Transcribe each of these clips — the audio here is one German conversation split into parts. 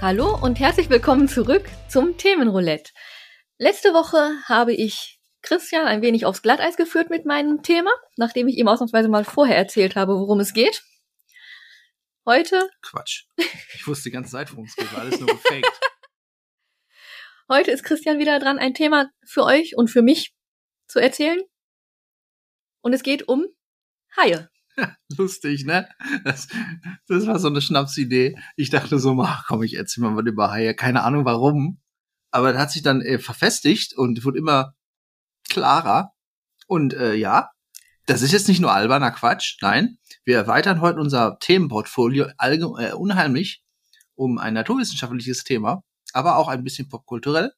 Hallo und herzlich willkommen zurück zum Themenroulette. Letzte Woche habe ich Christian ein wenig aufs Glatteis geführt mit meinem Thema, nachdem ich ihm ausnahmsweise mal vorher erzählt habe, worum es geht. Heute. Quatsch. Ich wusste die ganze Zeit, worum es geht, war alles nur gefaked. Heute ist Christian wieder dran, ein Thema für euch und für mich zu erzählen. Und es geht um Haie. Lustig, ne? Das, das war so eine Schnapsidee. Ich dachte so, ach komm, ich erzähl mal was über Haie. Keine Ahnung warum. Aber das hat sich dann äh, verfestigt und wurde immer klarer. Und äh, ja, das ist jetzt nicht nur alberner Quatsch. Nein, wir erweitern heute unser Themenportfolio äh, unheimlich um ein naturwissenschaftliches Thema, aber auch ein bisschen popkulturell.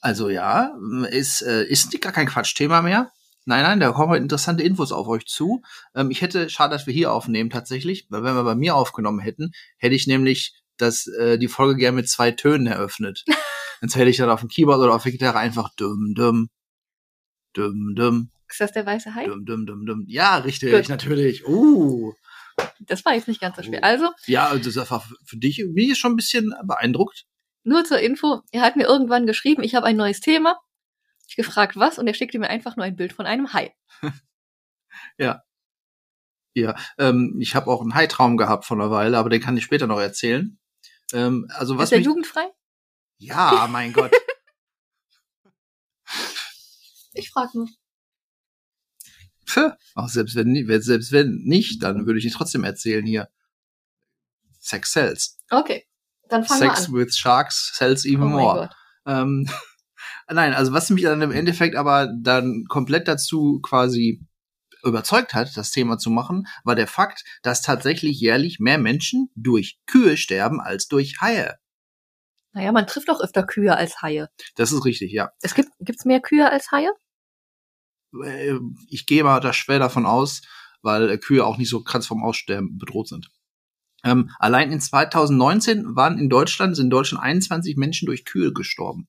Also ja, ist, äh, ist gar kein Quatschthema mehr. Nein, nein, da kommen interessante Infos auf euch zu. Ähm, ich hätte, schade, dass wir hier aufnehmen tatsächlich, weil wenn wir bei mir aufgenommen hätten, hätte ich nämlich das, äh, die Folge gerne mit zwei Tönen eröffnet. Sonst hätte ich dann auf dem Keyboard oder auf der Gitarre einfach dumm, dumm, dumm, dumm. Ist das der weiße Hai? Dumm, dumm, dumm, dumm. Ja, richtig, Gut. natürlich. Uh. Das war jetzt nicht ganz so schwer. Oh. Also, Ja, also das war für dich irgendwie schon ein bisschen beeindruckt. nur zur Info, er hat mir irgendwann geschrieben, ich habe ein neues Thema. Ich gefragt, was, und er schickte mir einfach nur ein Bild von einem Hai. Ja, ähm, ich habe auch einen Haitraum gehabt vor einer Weile, aber den kann ich später noch erzählen. Ähm, also was ist der mich, jugendfrei? Ja, mein Gott. Ich frage nur. Auch selbst wenn, selbst wenn nicht, dann würde ich ihn trotzdem erzählen hier. Sex sells. Okay, dann fangen Sex wir an. with sharks sells even oh more. Ähm, nein, also was mich dann im Endeffekt aber dann komplett dazu quasi überzeugt hat, das Thema zu machen, war der Fakt, dass tatsächlich jährlich mehr Menschen durch Kühe sterben als durch Haie. Naja, man trifft doch öfter Kühe als Haie. Das ist richtig, ja. Es gibt, gibt's mehr Kühe als Haie? Äh, Ich gehe mal da schwer davon aus, weil äh, Kühe auch nicht so krass vom Aussterben bedroht sind. Ähm, allein in 2019 waren in Deutschland, sind in Deutschland 21 Menschen durch Kühe gestorben.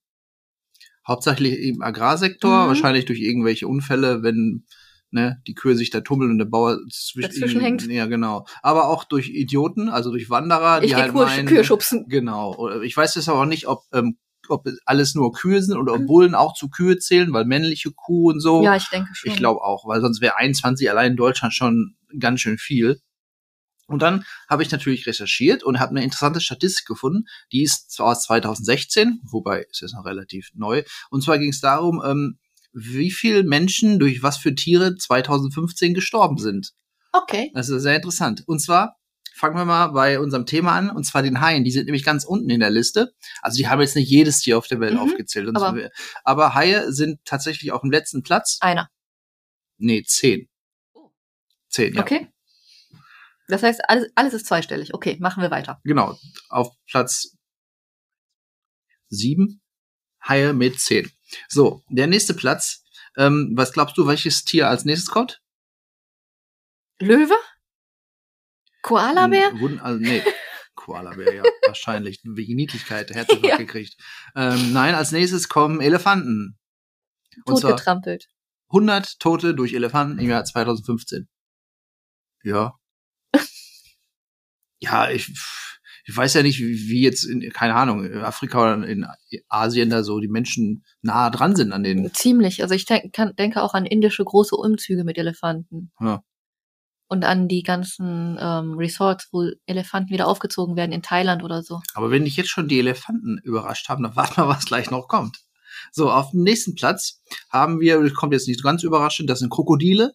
Hauptsächlich im Agrarsektor, Mhm. wahrscheinlich durch irgendwelche Unfälle, wenn ne, die Kühe sich da tummeln und der Bauer zwisch- Dazwischen hängt. Ja, genau. Aber auch durch Idioten, also durch Wanderer, Ich die halt Kühe, meinen, Kühe schubsen. Genau. Ich weiß jetzt aber auch nicht, ob, ähm, ob alles nur Kühe sind oder ob Mhm. Bullen auch zu Kühe zählen, weil männliche Kuh und so. Ja, ich denke schon. Ich glaube auch, weil sonst wäre 21 allein in Deutschland schon ganz schön viel. Und dann habe ich natürlich recherchiert und habe eine interessante Statistik gefunden. Die ist zwar aus 2016, wobei ist jetzt noch relativ neu. Und zwar ging es darum, ähm, wie viele Menschen durch was für Tiere 2015 gestorben sind. Okay. Das ist sehr interessant. Und zwar fangen wir mal bei unserem Thema an, und zwar den Haien. Die sind nämlich ganz unten in der Liste. Also die haben jetzt nicht jedes Tier auf der Welt Mhm, aufgezählt. Aber- so, aber Haie sind tatsächlich auf dem letzten Platz. Einer. Nee, zehn. Oh. Zehn, ja. Okay. Das heißt, alles, alles ist zweistellig. Okay, machen wir weiter. Genau. Auf Platz sieben Haie mit zehn. So, der nächste Platz. Ähm, was glaubst du, welches Tier als nächstes kommt? Löwe? Koalabär? Also, nee. Koalabär, ja, wahrscheinlich. Wegen Niedlichkeit, der Herzinfarkt Ja. gekriegt. Ähm, nein, als nächstes kommen Elefanten. Und zwar Totgetrampelt. 100 Tote durch Elefanten im Jahr 2015. Ja. ja, ich, ich weiß ja nicht, wie wie jetzt in, keine Ahnung, in Afrika oder in Asien da so die Menschen nah dran sind an den. Ziemlich. Also ich denk, kann, denke auch an indische große Umzüge mit Elefanten. Ja. Und an die ganzen ähm, Resorts, wo Elefanten wieder aufgezogen werden in Thailand oder so. Aber wenn dich jetzt schon die Elefanten überrascht haben, dann warte mal, was gleich noch kommt. So, auf dem nächsten Platz haben wir, das kommt jetzt nicht ganz überraschend, das sind Krokodile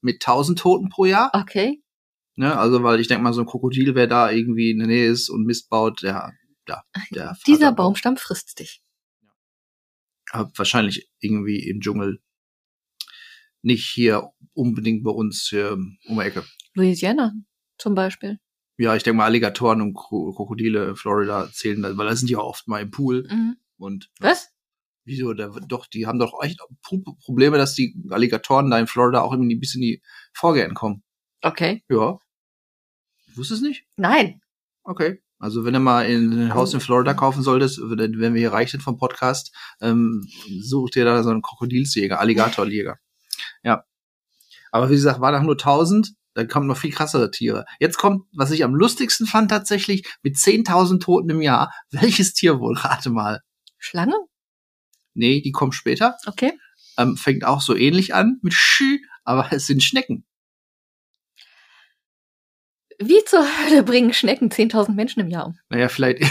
mit 1000 Toten pro Jahr. Okay. Ne? Also, weil ich denke mal, so ein Krokodil, wer da irgendwie in der Nähe ist und Mist baut, der, ja, der Dieser Baumstamm frisst dich. Wahrscheinlich irgendwie im Dschungel. Nicht hier unbedingt bei uns hier um die Ecke. Louisiana zum Beispiel. Ja, ich denke mal, Alligatoren und Kro Krokodile in Florida zählen, weil da sind die ja oft mal im Pool. Mhm. Und Was? wieso? Da, doch, die haben doch echt Pro Probleme, dass die Alligatoren da in Florida auch irgendwie bis in die Vorgärten kommen. Okay. Ja. Ich wusste es nicht? Nein. Okay. Also wenn du mal in ein Haus in Florida kaufen solltest, wenn wir hier reich sind vom Podcast, ähm, such dir da so einen Krokodilsjäger, Alligatorjäger. Ja. Aber wie gesagt, war nach nur 1000, dann kommen noch viel krassere Tiere. Jetzt kommt, was ich am lustigsten fand tatsächlich, mit 10.000 Toten im Jahr. Welches Tier wohl? Rate mal. Schlange? Nee, die kommt später. Okay. Ähm, fängt auch so ähnlich an mit Schü, aber es sind Schnecken. Wie zur Hölle bringen Schnecken 10.000 Menschen im Jahr um? Naja, vielleicht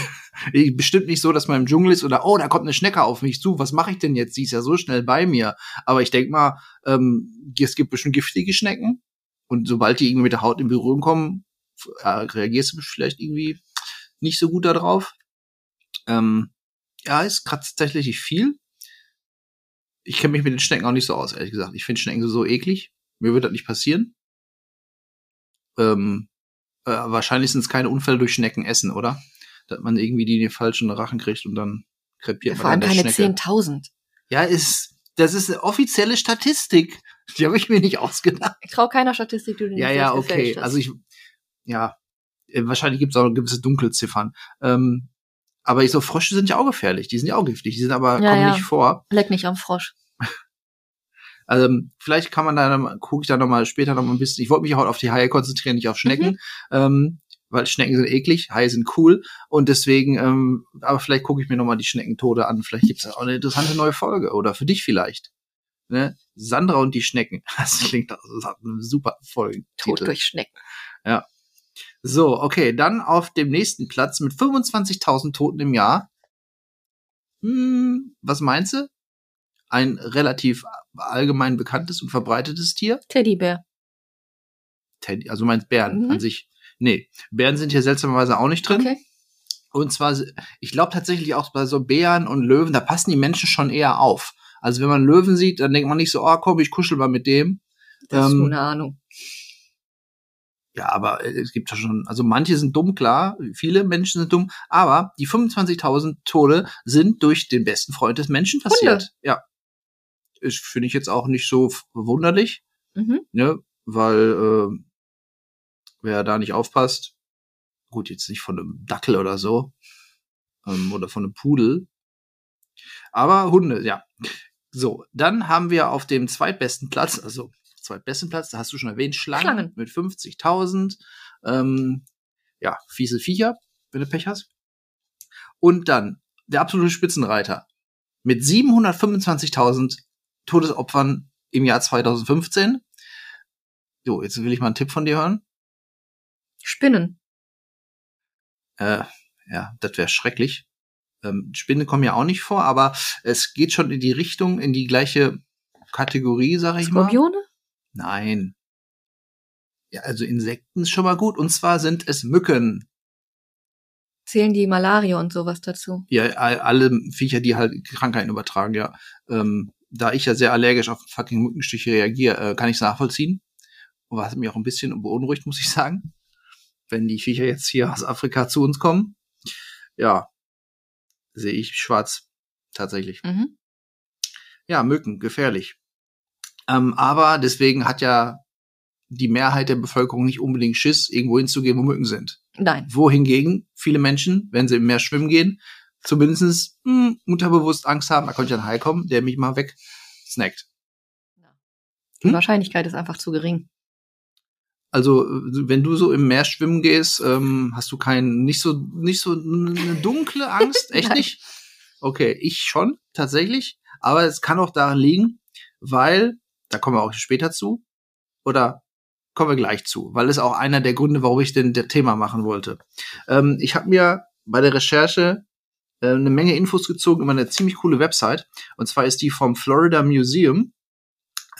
bestimmt nicht so, dass man im Dschungel ist oder oh, da kommt eine Schnecke auf mich zu. Was mache ich denn jetzt? Sie ist ja so schnell bei mir. Aber ich denk mal, ähm, es gibt bestimmt giftige Schnecken und sobald die irgendwie mit der Haut in Berührung kommen, äh, reagierst du vielleicht irgendwie nicht so gut darauf. Ähm, ja, ist tatsächlich viel. Ich kenne mich mit den Schnecken auch nicht so aus, ehrlich gesagt. Ich finde Schnecken so, so eklig. Mir wird das nicht passieren. Ähm, äh, wahrscheinlich sind es keine Unfälle durch Schnecken essen, oder? Dass man irgendwie die in den falschen Rachen kriegt und dann krepiert Vor man allem an der keine Schnecke. 10.000. Ja, ist, das ist eine offizielle Statistik. Die habe ich mir nicht ausgedacht. Ich traue keiner Statistik, die du Ja, nicht ja, selbst okay. hast. Also ich, ja, äh, wahrscheinlich gibt es auch gewisse Dunkelziffern. Ähm, aber ich so Frösche sind ja auch gefährlich. Die sind ja auch giftig. Die sind aber Ja, kommen ja. nicht vor. Leck nicht am Frosch. Also vielleicht kann man da, gucke ich da noch mal später noch mal ein bisschen. Ich wollte mich heute auf die Haie konzentrieren, nicht auf Schnecken, ähm, weil Schnecken sind eklig, Haie sind cool und deswegen. Ähm, aber vielleicht gucke ich mir noch mal die Schneckentode an. Vielleicht gibt es auch eine interessante neue Folge oder für dich vielleicht. Ne? Sandra und die Schnecken. Das klingt das super Folge. Tod durch Schnecken. So, okay, dann auf dem nächsten Platz mit 25.000 Toten im Jahr. Hm, was meinst du? Ein relativ allgemein bekanntes und verbreitetes Tier? Teddybär. Teddy, also meinst Bären Mhm. an sich. Nee, Bären sind hier seltsamerweise auch nicht drin. Okay. Und zwar, ich glaube tatsächlich auch bei so Bären und Löwen, da passen die Menschen schon eher auf. Also wenn man Löwen sieht, dann denkt man nicht so, oh komm, ich kuschel mal mit dem. Das ist Ähm, nur eine Ahnung. Ja, aber äh, es gibt ja schon, also manche sind dumm, klar, viele Menschen sind dumm, aber die 25.000 Tode sind durch den besten Freund des Menschen passiert. Hunde. Ja. Ist, finde ich jetzt auch nicht so verwunderlich, Mhm. ne, weil äh, wer da nicht aufpasst, gut, jetzt nicht von einem Dackel oder so, ähm, oder von einem Pudel, aber Hunde, ja. So, dann haben wir auf dem zweitbesten Platz, also zweitbesten Platz, da hast du schon erwähnt, Schlangen, Schlangen. mit 50.000. Ähm, ja, fiese Viecher, wenn du Pech hast. Und dann der absolute Spitzenreiter mit 725.000 Todesopfern im Jahr 2015. So, jetzt will ich mal einen Tipp von dir hören. Spinnen. Äh, ja, das wäre schrecklich. Ähm, Spinnen kommen ja auch nicht vor, aber es geht schon in die Richtung, in die gleiche Kategorie, sag ich mal. Skorpione? Nein. Ja, also Insekten ist schon mal gut. Und zwar sind es Mücken. Zählen die Malaria und sowas dazu? Ja, all- alle Viecher, die halt Krankheiten übertragen, ja. Ähm, da ich ja sehr allergisch auf fucking Mückenstiche reagiere, äh, kann ich es nachvollziehen. Was mich auch ein bisschen beunruhigt, muss ich sagen. Wenn die Viecher jetzt hier aus Afrika zu uns kommen, ja, sehe ich schwarz. Tatsächlich. Mhm. Ja, Mücken, gefährlich. Ähm, aber deswegen hat ja die Mehrheit der Bevölkerung nicht unbedingt Schiss, irgendwo hinzugehen, wo Mücken sind. Nein. Wohingegen viele Menschen, wenn sie im Meer schwimmen gehen, zumindest mh, unterbewusst Angst haben, da könnte ja ein Hai kommen, der mich mal weg snackt. Die Hm? Wahrscheinlichkeit ist einfach zu gering. Also wenn du so im Meer schwimmen gehst, ähm, hast du kein nicht so nicht so eine dunkle Angst, echt nicht? Okay, ich schon tatsächlich, aber es kann auch daran liegen, weil da kommen wir auch später zu oder kommen wir gleich zu, weil es auch einer der Gründe, warum ich denn das Thema machen wollte. Ähm, ich habe mir bei der Recherche äh, eine Menge Infos gezogen über eine ziemlich coole Website. Und zwar ist die vom Florida Museum,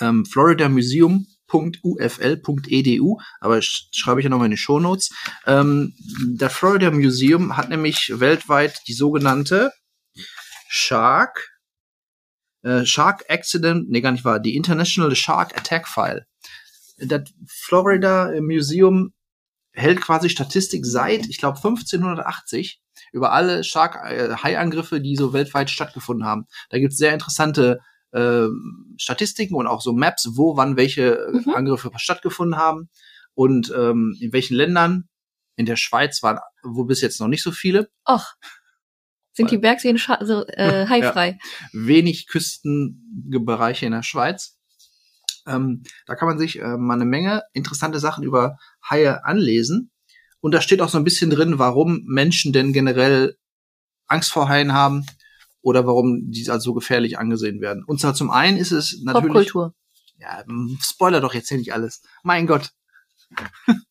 ähm, Florida Museum www.ufl.edu, aber sch schreibe ich ja nochmal in die Shownotes. Ähm, das Florida Museum hat nämlich weltweit die sogenannte Shark äh, Shark Accident, nee, gar nicht wahr, die International Shark Attack File. Das Florida Museum hält quasi Statistik seit, ich glaube, 1580 über alle Shark äh, die so weltweit stattgefunden haben. Da gibt's sehr interessante äh, Statistiken und auch so Maps, wo wann welche äh, Mhm. Angriffe stattgefunden haben und ähm, in welchen Ländern. In der Schweiz waren wo bis jetzt noch nicht so viele. Och. Sind die Bergseen so, äh, haifrei? Wenig Küstenbereiche in der Schweiz. Ähm, da kann man sich äh, mal eine Menge interessante Sachen über Haie anlesen. Und da steht auch so ein bisschen drin, warum Menschen denn generell Angst vor Haien haben oder warum die als so gefährlich angesehen werden. Und zwar zum einen ist es natürlich. Popkultur. Ja, Spoiler doch jetzt hier nicht alles. Mein Gott.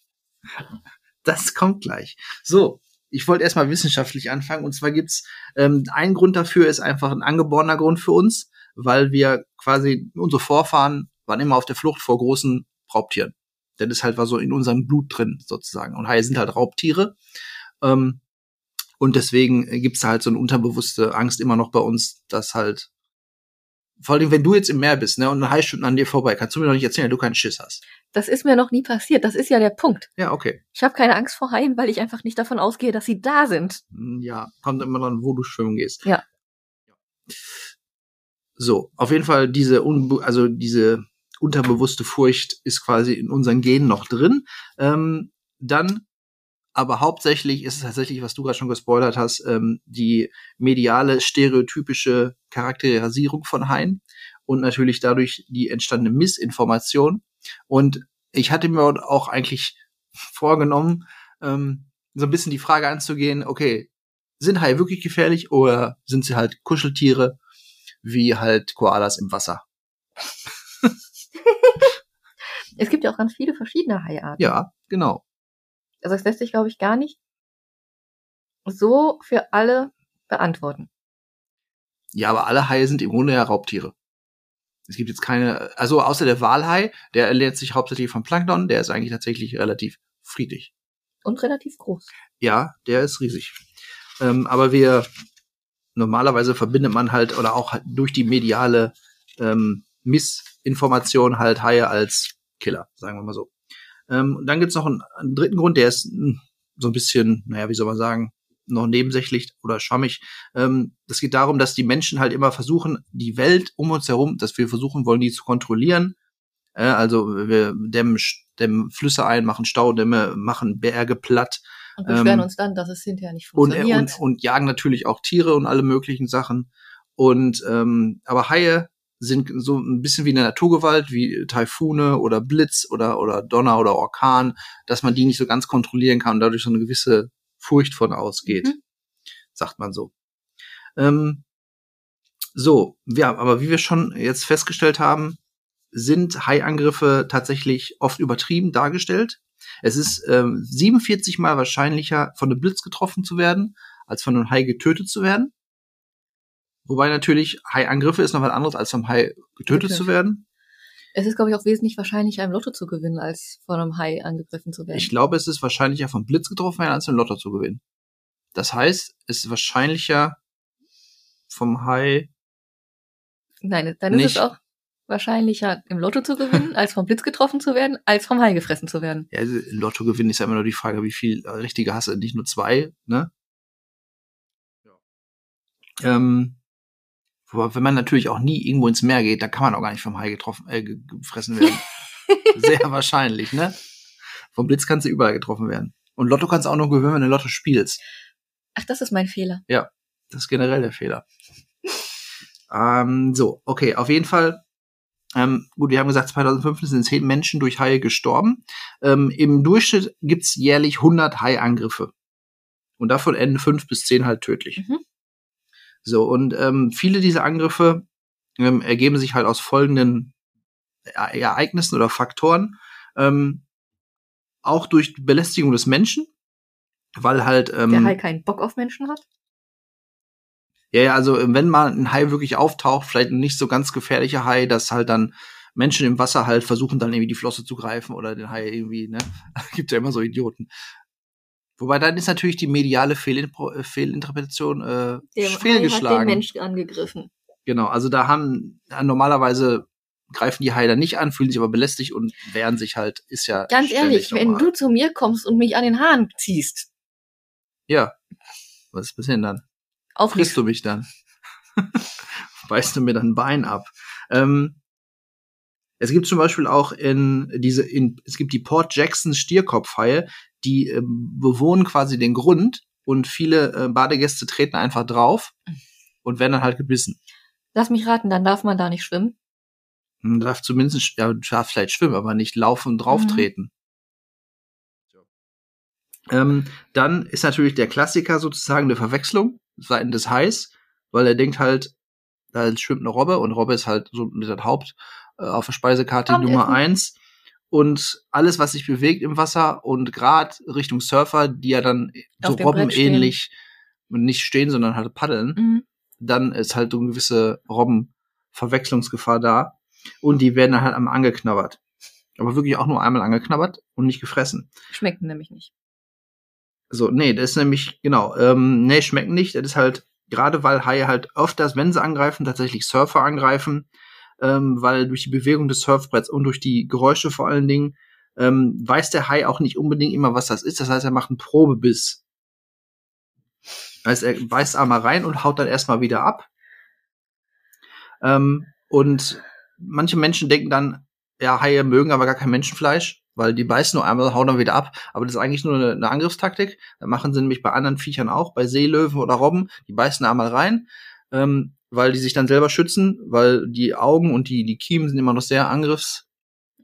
das kommt gleich. So, ich wollte erstmal wissenschaftlich anfangen. Und zwar gibt's ähm, ein Grund dafür, ist einfach ein angeborener Grund für uns, weil wir quasi, unsere Vorfahren waren immer auf der Flucht vor großen Raubtieren. Das ist halt war so in unserem Blut drin, sozusagen. Und Haie sind halt Raubtiere. Ähm, und deswegen gibt's halt so eine unterbewusste Angst immer noch bei uns, dass halt vor allem, wenn du jetzt im Meer bist, ne, und ein Hai an dir vorbei, kannst du mir noch nicht erzählen, dass du keinen Schiss hast. Das ist mir noch nie passiert. Das ist ja der Punkt. Ja, okay. Ich habe keine Angst vor Haien, weil ich einfach nicht davon ausgehe, dass sie da sind. Hm, Ja, kommt immer dann, wo du schwimmen gehst. Ja. So, auf jeden Fall diese, unbe also diese unterbewusste Furcht ist quasi in unseren Genen noch drin. Ähm, dann, aber hauptsächlich ist es tatsächlich, was du gerade schon gespoilert hast, ähm, die mediale, stereotypische Charakterisierung von Haien und natürlich dadurch die entstandene Missinformation. Und ich hatte mir auch eigentlich vorgenommen, ähm, so ein bisschen die Frage anzugehen, okay, sind Haie wirklich gefährlich oder sind sie halt Kuscheltiere wie halt Koalas im Wasser? Es gibt ja auch ganz viele verschiedene Haiarten. Ja, genau. Also das lässt sich, glaube ich, gar nicht so für alle beantworten. Ja, aber alle Haie sind im Grunde ja Raubtiere. Es gibt jetzt keine, also außer der Walhai, der ernährt sich hauptsächlich vom Plankton, der ist eigentlich tatsächlich relativ friedlich. Und relativ groß. Ja, der ist riesig. Ähm, aber wir, normalerweise verbindet man halt, oder auch halt durch die mediale ähm, Missinformation halt Haie als Killer, sagen wir mal so. Ähm, und dann gibt's noch einen, einen dritten Grund, der ist mh, so ein bisschen, naja, wie soll man sagen, noch nebensächlich oder schwammig. Ähm, das geht darum, dass die Menschen halt immer versuchen, die Welt um uns herum, dass wir versuchen wollen, die zu kontrollieren. Äh, also wir dämmen, dämmen Flüsse ein, machen Staudämme, machen Berge platt Und beschweren Ähm, uns dann, dass es hinterher nicht und, funktioniert. und, und jagen natürlich auch Tiere und alle möglichen Sachen. Und ähm, aber Haie sind so ein bisschen wie eine Naturgewalt, wie Taifune oder Blitz oder oder Donner oder Orkan, dass man die nicht so ganz kontrollieren kann und dadurch so eine gewisse Furcht von ausgeht, Mhm. sagt man so. Ähm, so, ja, aber wie wir schon jetzt festgestellt haben, sind Haiangriffe tatsächlich oft übertrieben dargestellt. Es ist ähm, 47 mal wahrscheinlicher, von einem Blitz getroffen zu werden, als von einem Hai getötet zu werden. Wobei natürlich Haiangriffe ist noch was anderes, als vom Hai getötet Natürlich. zu werden. es ist, glaube ich, auch wesentlich wahrscheinlicher, im Lotto zu gewinnen, als von einem Hai angegriffen zu werden. Ich glaube, es ist wahrscheinlicher, vom Blitz getroffen werden, als im Lotto zu gewinnen. Das heißt, es ist wahrscheinlicher vom Hai. Nein, dann ist Nicht. es auch wahrscheinlicher, im Lotto zu gewinnen, als vom Blitz getroffen zu werden, als vom Hai gefressen zu werden. Ja, also im Lotto gewinnen ist ja immer nur die Frage, wie viel äh, richtige hast du, nicht nur zwei, ne? Ähm, wobei, wenn man natürlich auch nie irgendwo ins Meer geht, dann kann man auch gar nicht vom Hai getroffen, äh, ge- gefressen werden. Sehr wahrscheinlich, ne? Vom Blitz kannst du überall getroffen werden. Und Lotto kannst du auch nur gewinnen, wenn du Lotto spielst. Ach, das ist mein Fehler. Das ist generell der Fehler. ähm, so, okay, auf jeden Fall. Ähm, gut, wir haben gesagt, 2015 sind zehn Menschen durch Haie gestorben. Ähm, Im Durchschnitt gibt's jährlich 100 Haiangriffe. Und davon enden fünf bis zehn halt tödlich. Mhm. So, und ähm, viele dieser Angriffe ähm, ergeben sich halt aus folgenden E- Ereignissen oder Faktoren. Ähm, auch durch Belästigung des Menschen, weil halt ähm, Der Hai keinen Bock auf Menschen hat. Ja, ja, also wenn mal ein Hai wirklich auftaucht, vielleicht ein nicht so ganz gefährlicher Hai, dass halt dann Menschen im Wasser halt versuchen, dann irgendwie die Flosse zu greifen oder den Hai irgendwie, ne? Gibt ja immer so Idioten. Wobei dann ist natürlich die mediale Fehlinpro äh, Fehlinterpretation äh, Der Hai hat den fehlgeschlagen. Mensch angegriffen. Genau, also da haben normalerweise greifen die Haie dann nicht an, fühlen sich aber belästigt und wehren sich halt, ist ja Ganz ehrlich, wenn du zu mir kommst und mich an den Haaren ziehst, Ja. Was ist denn dann? auf frisst du mich dann? Beißt du mir dann ein Bein ab? Ähm, es gibt zum Beispiel auch in diese, in, es gibt die Port Jackson Stierkopfhaie, die äh, bewohnen quasi den Grund und viele äh, Badegäste treten einfach drauf und werden dann halt gebissen. Lass mich raten, dann darf man da nicht schwimmen. Man darf zumindest, ja, du darfst vielleicht schwimmen, aber nicht laufen und drauf treten. Ähm, dann ist natürlich der Klassiker sozusagen eine Verwechslung seitens des Hais, weil er denkt halt, da schwimmt eine Robbe und Robbe ist halt so mit der Haupt äh, auf der Speisekarte. Nummer eins. Und alles, was sich bewegt im Wasser und gerade Richtung Surfer, die ja dann so Auf Brett robbenähnlich nicht stehen, sondern halt paddeln, Mhm. dann ist halt so eine gewisse Robbenverwechslungsgefahr da. Und die werden dann halt einmal angeknabbert. Aber wirklich auch nur einmal angeknabbert und nicht gefressen. Schmecken nämlich nicht. So, nee, das ist nämlich, genau, ähm, nee, schmecken nicht. Das ist halt, gerade weil Haie halt öfters, wenn sie angreifen, tatsächlich Surfer angreifen, ähm, weil durch die Bewegung des Surfbretts und durch die Geräusche vor allen Dingen, ähm, weiß der Hai auch nicht unbedingt immer, was das ist. Das heißt, er macht einen Probebiss. Heißt, er beißt einmal rein und haut dann erstmal wieder ab. Ähm, und manche Menschen denken dann, ja, Haie mögen aber gar kein Menschenfleisch, weil die beißen nur einmal, hauen dann wieder ab. Aber das ist eigentlich nur eine, eine Angriffstaktik. Das machen sie nämlich bei anderen Viechern auch, bei Seelöwen oder Robben. Die beißen einmal rein, ähm, weil die sich dann selber schützen, weil die Augen und die, die Kiemen sind immer noch sehr angriffs,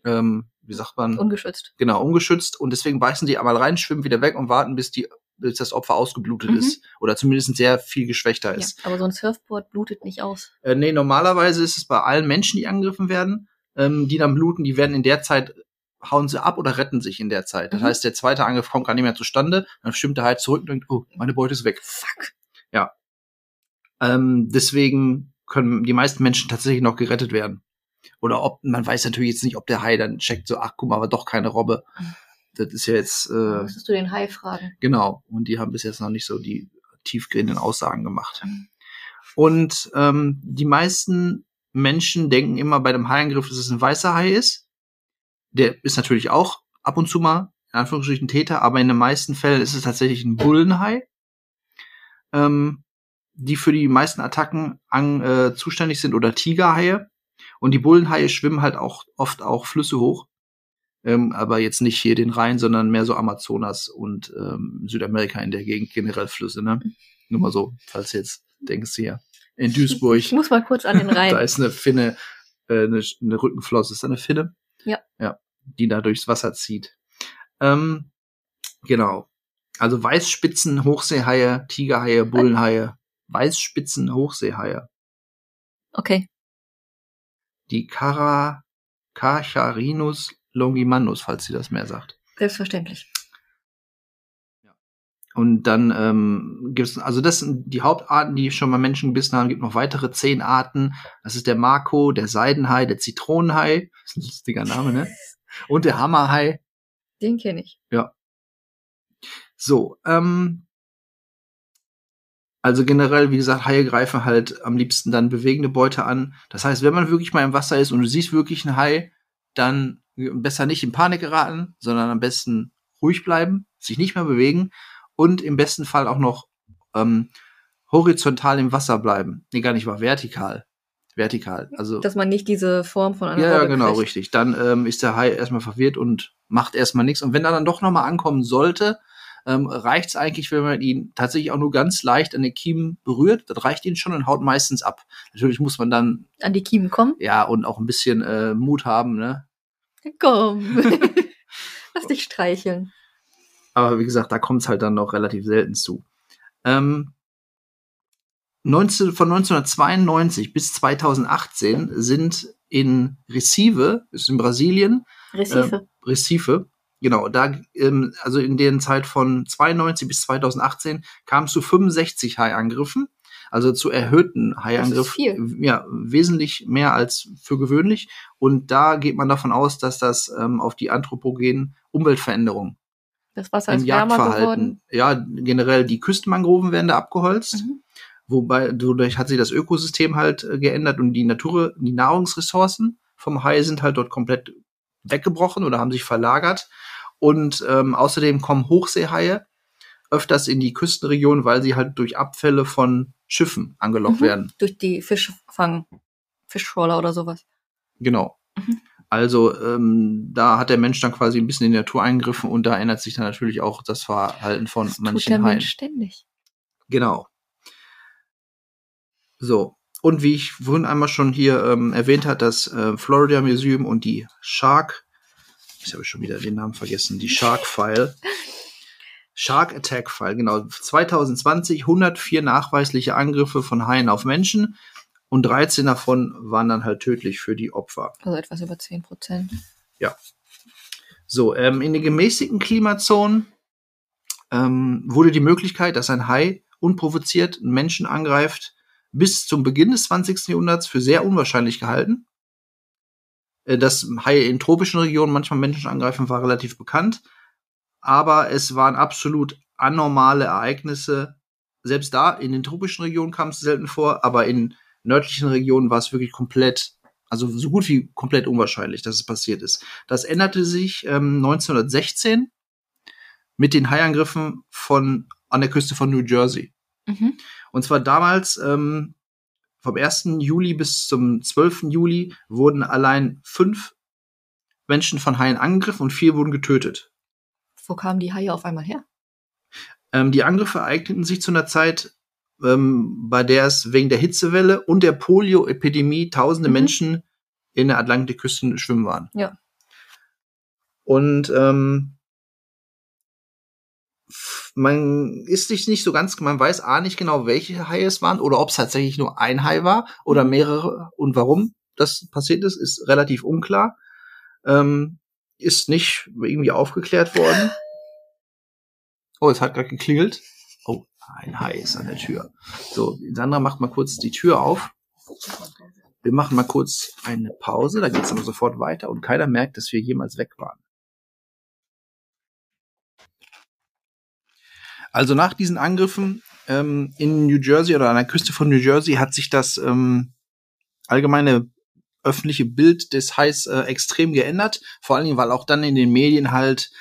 ähm, wie sagt man? Ungeschützt. genau, ungeschützt und deswegen beißen die einmal rein, schwimmen wieder weg und warten, bis die bis das Opfer ausgeblutet Mhm. ist oder zumindest sehr viel geschwächter Ja, ist. aber so ein Surfboard blutet nicht aus. Äh, nee, normalerweise ist es bei allen Menschen, die angegriffen werden, ähm, die dann bluten, die werden in der Zeit hauen sie ab oder retten sich in der Zeit. Das Mhm. heißt, der zweite Angriff kommt gar nicht mehr zustande, dann stimmt der halt zurück und denkt, oh, meine Beute ist weg. Fuck. Ähm, deswegen können die meisten Menschen tatsächlich noch gerettet werden. Oder ob, man weiß natürlich jetzt nicht, ob der Hai dann checkt, so, ach guck mal, aber doch keine Robbe. Das ist ja jetzt, äh, Müsstest du den Hai fragen. genau. Und die haben bis jetzt noch nicht so die tiefgehenden Aussagen gemacht. Mhm. Und ähm, die meisten Menschen denken immer bei dem Haiangriff, dass es ein weißer Hai ist. Der ist natürlich auch ab und zu mal, in Anführungsstrichen, Täter, aber in den meisten Fällen ist es tatsächlich ein Bullenhai. Ähm, die für die meisten Attacken an, äh, zuständig sind oder Tigerhaie. Und die Bullenhaie schwimmen halt auch oft auch Flüsse hoch. Ähm, aber jetzt nicht hier den Rhein, sondern mehr so Amazonas und ähm, Südamerika in der Gegend, generell Flüsse, ne? Nur mal so, falls du jetzt denkst hier. In Duisburg, Ich muss mal kurz an den da Rhein. ist eine Finne, äh, eine, eine Rückenflosse. Ist da eine Finne? Ja. Ja, die da durchs Wasser zieht. Ähm, genau. Also Weißspitzen, Hochseehaie, Tigerhaie, Bullenhaie, Weißspitzen, Hochseehaie. Okay. Die Cara, Carcharinus longimandus, falls sie das mehr sagt. Selbstverständlich. Und dann ähm, gibt es, also das sind die Hauptarten, die schon mal Menschen gebissen haben. gibt noch weitere zehn Arten. Das ist der Marco, der Seidenhai, der Zitronenhai. Das ist ein lustiger Name, ne? Und der Hammerhai. Den kenne ich. So, ähm, also generell, wie gesagt, Haie greifen halt am liebsten dann bewegende Beute an. Das heißt, wenn man wirklich mal im Wasser ist und du siehst wirklich einen Hai, dann besser nicht in Panik geraten, sondern am besten ruhig bleiben, sich nicht mehr bewegen und im besten Fall auch noch ähm, horizontal im Wasser bleiben. Nee, gar nicht mal vertikal. Vertikal. Also Dass man nicht diese Form von einer ja, ja, Robbe genau, kriegt. richtig. Dann ähm, ist der Hai erstmal verwirrt und macht erstmal nichts. Und wenn er dann doch nochmal ankommen sollte, ähm, reicht es eigentlich, wenn man ihn tatsächlich auch nur ganz leicht an den Kiemen berührt. Das reicht ihn schon und haut meistens ab. Natürlich muss man dann, An die Kiemen kommen. ja, und auch ein bisschen äh, Mut haben, ne? Komm. Lass dich streicheln. Aber wie gesagt, da kommt es halt dann noch relativ selten zu. Ähm, 19, von 1992 bis 2018 sind in Recife, ist in Brasilien, Recife. Recife. Genau, da, ähm, also in der Zeit von 92 bis 2018 kam es zu 65 Haiangriffen, also zu erhöhten Haiangriffen. viel. Ja, wesentlich mehr als für gewöhnlich. Und da geht man davon aus, dass das ähm, auf die anthropogenen Umweltveränderungen das Wasser im ist wärmer geworden. Jagdverhalten, ja, generell die Küstenmangroven werden da abgeholzt. Mhm. Wobei, dadurch hat sich das Ökosystem halt äh, geändert und die Natur, die Nahrungsressourcen vom Hai sind halt dort komplett weggebrochen oder haben sich verlagert. Und ähm, außerdem kommen Hochseehaie öfters in die Küstenregion, weil sie halt durch Abfälle von Schiffen angelockt Mhm. werden. Durch die Fischfang, Fischtrawler oder sowas. Genau. Mhm. Also ähm, da hat der Mensch dann quasi ein bisschen in die Natur eingegriffen und da ändert sich dann natürlich auch das Verhalten von das manchen tut der Haien. Mensch ständig. Genau. So. Und wie ich vorhin einmal schon hier ähm, erwähnt hat, das äh, Florida Museum und die Shark, ich habe schon wieder den Namen vergessen, die Shark File. Shark Attack File, genau. 2020 104 nachweisliche Angriffe von Haien auf Menschen und 13 davon waren dann halt tödlich für die Opfer. Also etwas über 10 Prozent. So, ähm, in den gemäßigten Klimazonen ähm, wurde die Möglichkeit, dass ein Hai unprovoziert einen Menschen angreift, bis zum Beginn des 20. Jahrhunderts für sehr unwahrscheinlich gehalten. Äh, dass Haie in tropischen Regionen manchmal Menschen angreifen, war relativ bekannt. Aber es waren absolut anormale Ereignisse. Selbst da, in den tropischen Regionen kam es selten vor, aber in nördlichen Regionen war es wirklich komplett also so gut wie komplett unwahrscheinlich, dass es passiert ist. Das änderte sich ähm, 1916 mit den Haiangriffen von an der Küste von New Jersey. Mhm. Und zwar damals ähm, vom 1. Juli bis zum 12. Juli wurden allein fünf Menschen von Haien angegriffen und vier wurden getötet. Wo kamen die Haie auf einmal her? Ähm, die Angriffe ereigneten sich zu einer Zeit, ähm, bei der es wegen der Hitzewelle und der Polioepidemie tausende Mhm. Menschen in der Atlantikküste schwimmen waren. Ja. Und ähm, man ist sich nicht so ganz, man weiß A nicht genau, welche Haie es waren oder ob es tatsächlich nur ein Hai war oder Mhm. mehrere und warum das passiert ist, ist relativ unklar. Ähm, ist nicht irgendwie aufgeklärt worden. Oh, es hat gerade geklingelt. Oh, ein Hai ist an der Tür. So, Sandra macht mal kurz die Tür auf. Wir machen mal kurz eine Pause, da geht's aber sofort weiter und keiner merkt, dass wir jemals weg waren. Also nach diesen Angriffen ähm, in New Jersey oder an der Küste von New Jersey hat sich das ähm, allgemeine öffentliche Bild des Hais äh, extrem geändert. Vor allen Dingen, weil auch dann in den Medien halt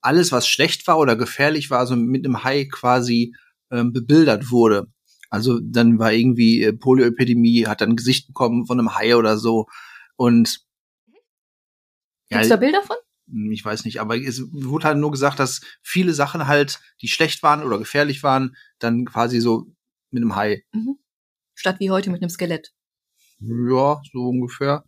alles, was schlecht war oder gefährlich war, so mit einem Hai quasi ähm, bebildert wurde. Also dann war irgendwie äh, Polioepidemie, hat dann ein Gesicht bekommen von einem Hai oder so. Und Gibt's da Bilder von? Ich weiß nicht, aber es wurde halt nur gesagt, dass viele Sachen halt, die schlecht waren oder gefährlich waren, dann quasi so mit einem Hai. Statt wie heute mit einem Skelett. Ja, so ungefähr.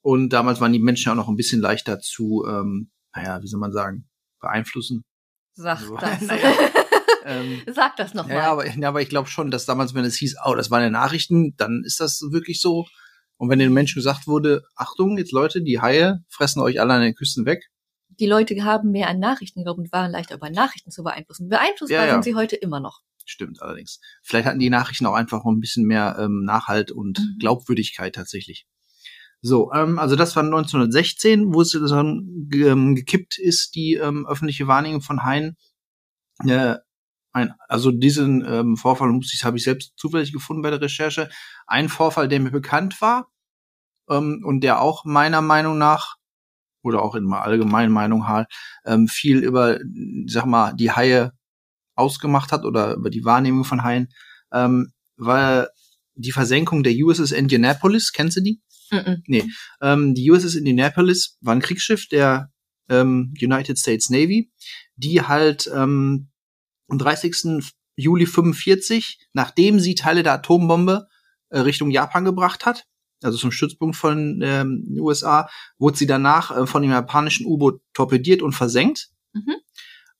Und damals waren die Menschen auch noch ein bisschen leichter zu, ähm, naja, wie soll man sagen, beeinflussen. Sag So, das. naja. Ähm, Sag das nochmal. ja, aber, ja, aber ich glaube schon, dass damals, wenn es hieß, oh, das waren ja Nachrichten, dann ist das wirklich so. Und wenn den Menschen gesagt wurde, Achtung, jetzt Leute, die Haie fressen euch alle an den Küsten weg. die Leute haben mehr an Nachrichten geglaubt und waren leichter über Nachrichten zu beeinflussen. Beeinflussbar Ja, ja. sind sie heute immer noch. Stimmt allerdings. Vielleicht hatten die Nachrichten auch einfach ein bisschen mehr ähm, Nachhalt und Mhm. Glaubwürdigkeit tatsächlich. So, ähm, also das war 1916, wo es dann ähm, gekippt ist, die ähm, öffentliche Wahrnehmung von Haien. Äh, ein, also diesen ähm, Vorfall muss ich, habe ich selbst zufällig gefunden bei der Recherche. Ein Vorfall, der mir bekannt war ähm, und der auch meiner Meinung nach oder auch in meiner allgemeinen Meinung halt ähm, viel über, sag mal, die Haie ausgemacht hat oder über die Wahrnehmung von Haien, ähm, war die Versenkung der USS Indianapolis. Kennst du die? Mhm. Ähm, die USS Indianapolis war ein Kriegsschiff der ähm, United States Navy, die halt ähm, am 30. Juli 45, nachdem sie Teile der Atombombe äh, Richtung Japan gebracht hat, also zum Stützpunkt von ähm, den USA, wurde sie danach äh, von dem japanischen U-Boot torpediert und versenkt. Mhm.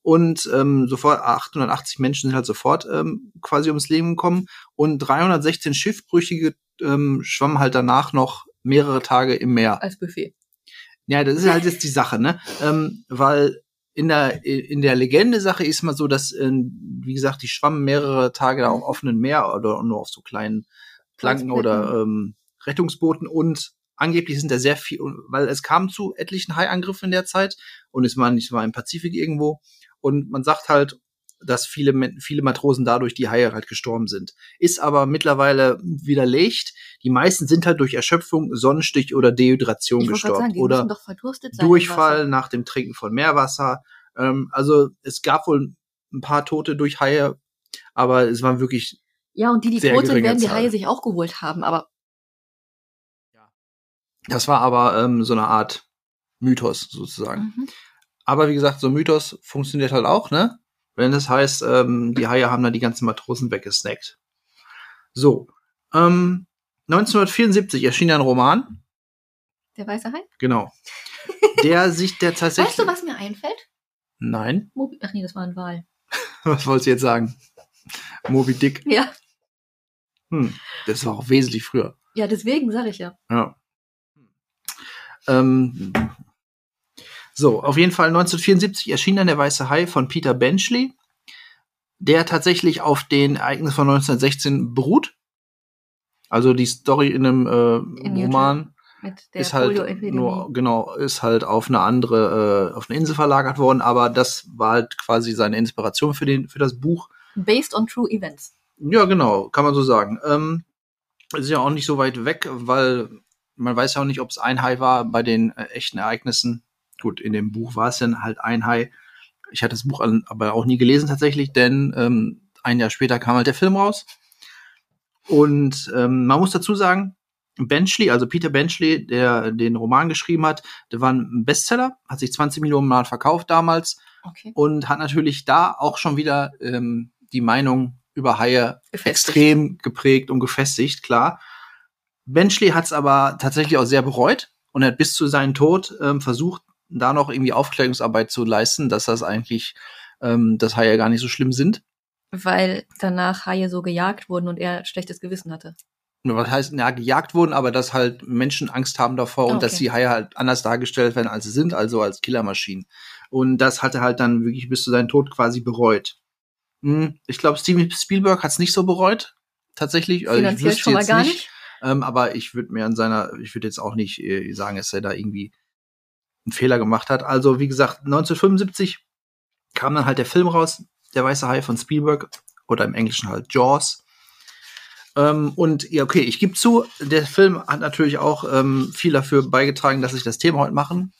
Und ähm, sofort 880 Menschen sind halt sofort ähm, quasi ums Leben gekommen und 316 Schiffbrüchige ähm, schwammen halt danach noch mehrere Tage im Meer. Als Buffet. Ja, das ist halt jetzt die Sache, ne? Ähm, weil in der in der Legende-Sache ist mal so, dass äh, wie gesagt die schwammen mehrere Tage da auf offenem Meer oder nur auf so kleinen Planken oder ähm, Rettungsbooten. Und angeblich sind da sehr viel, weil es kam zu etlichen Haiangriffen in der Zeit und es war nicht mal im Pazifik irgendwo. Und man sagt halt, dass viele viele Matrosen dadurch die Haie halt gestorben sind. Ist aber mittlerweile widerlegt. Die meisten sind halt durch Erschöpfung, Sonnenstich oder Dehydration gestorben sagen, oder Durchfall nach dem Trinken von Meerwasser. Ähm, also es gab wohl ein paar Tote durch Haie, aber es waren wirklich Ja, und die, die tot sind, werden die. Haie sich auch geholt haben. Aber Das war aber ähm, so eine Art Mythos sozusagen. Mhm. Aber wie gesagt, so ein Mythos funktioniert halt auch, ne? Wenn das heißt, ähm, die Haie haben da die ganzen Matrosen weggesnackt. So. Ähm, 1974 erschien ein Roman, Der weiße Hai? genau. Der sich der tatsächlich. Weißt du, was mir einfällt? Nein. Mobi Ach nee, das war ein Wal. Was wolltest du jetzt sagen? Moby Dick. Ja. Hm, das war auch wesentlich früher. Ja, deswegen sage ich ja. Ja. Ähm, so, auf jeden Fall 1974 erschien dann der Weiße Hai von Peter Benchley, der tatsächlich auf den Ereignissen von 1916 beruht. Also die Story in einem äh, In Roman Mit der ist halt nur genau ist halt auf eine andere äh, auf eine Insel verlagert worden, aber das war halt quasi seine Inspiration für den für das Buch. Based on true events. Ja, genau, kann man so sagen. Ähm, ist ja auch nicht so weit weg, weil man weiß ja auch nicht, ob es ein Hai war bei den äh, echten Ereignissen. Gut, in dem Buch war es dann halt ein Hai. Ich hatte das Buch aber auch nie gelesen tatsächlich, denn ähm, ein Jahr später kam halt der Film raus. Und ähm, man muss dazu sagen, Benchley, also Peter Benchley, der den Roman geschrieben hat, der war ein Bestseller, hat sich 20 Millionen Mal verkauft damals Okay. und hat natürlich da auch schon wieder ähm, die Meinung über Haie Gefestigt. extrem geprägt und gefestigt, klar. Benchley hat es aber tatsächlich auch sehr bereut und er hat bis zu seinem Tod ähm, versucht, da noch irgendwie Aufklärungsarbeit zu leisten, dass das eigentlich, ähm, dass Haie gar nicht so schlimm sind. Weil danach Haie so gejagt wurden und er schlechtes Gewissen hatte. Was heißt, ja, gejagt wurden, aber dass halt Menschen Angst haben davor und Okay. dass die Haie halt anders dargestellt werden, als sie sind, also als Killermaschinen. Und das hat er halt dann wirklich bis zu seinem Tod quasi bereut. Hm, Ich glaube, Steven Spielberg hat es nicht so bereut. Tatsächlich. Also ich wüsste schon mal jetzt gar nicht. nicht. Ähm, aber ich würde mir an seiner, ich würde jetzt auch nicht äh, sagen, dass er da irgendwie einen Fehler gemacht hat. Also, wie gesagt, 1975 kam dann halt der Film raus, Der Weiße Hai von Spielberg oder im Englischen halt Jaws. Ähm, und ja, okay, ich gebe zu, der Film hat natürlich auch ähm, viel dafür beigetragen, dass ich das Thema heute machen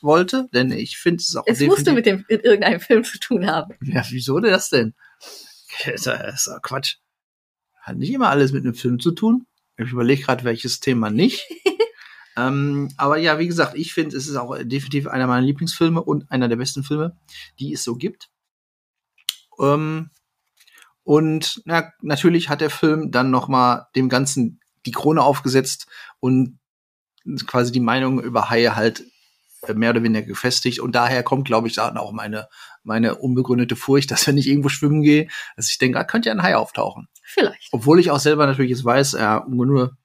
wollte, denn ich finde es auch Es musste mit dem mit irgendeinem Film zu tun haben. ja, wieso denn das denn? Das ist Quatsch. Hat nicht immer alles mit einem Film zu tun. Ich überlege gerade, welches Thema nicht. ähm, aber ja, wie gesagt, ich finde, es ist auch definitiv einer meiner Lieblingsfilme und einer der besten Filme, die es so gibt. Ähm, und na, natürlich hat der Film dann noch mal dem Ganzen die Krone aufgesetzt und quasi die Meinung über Haie halt äh, mehr oder weniger gefestigt. Und daher kommt, glaube ich, dann auch meine, meine unbegründete Furcht, dass wenn ich irgendwo schwimmen gehe, dass ich denke, ah, könnte ja ein Hai auftauchen. Vielleicht. Obwohl ich auch selber natürlich jetzt weiß, ja, nur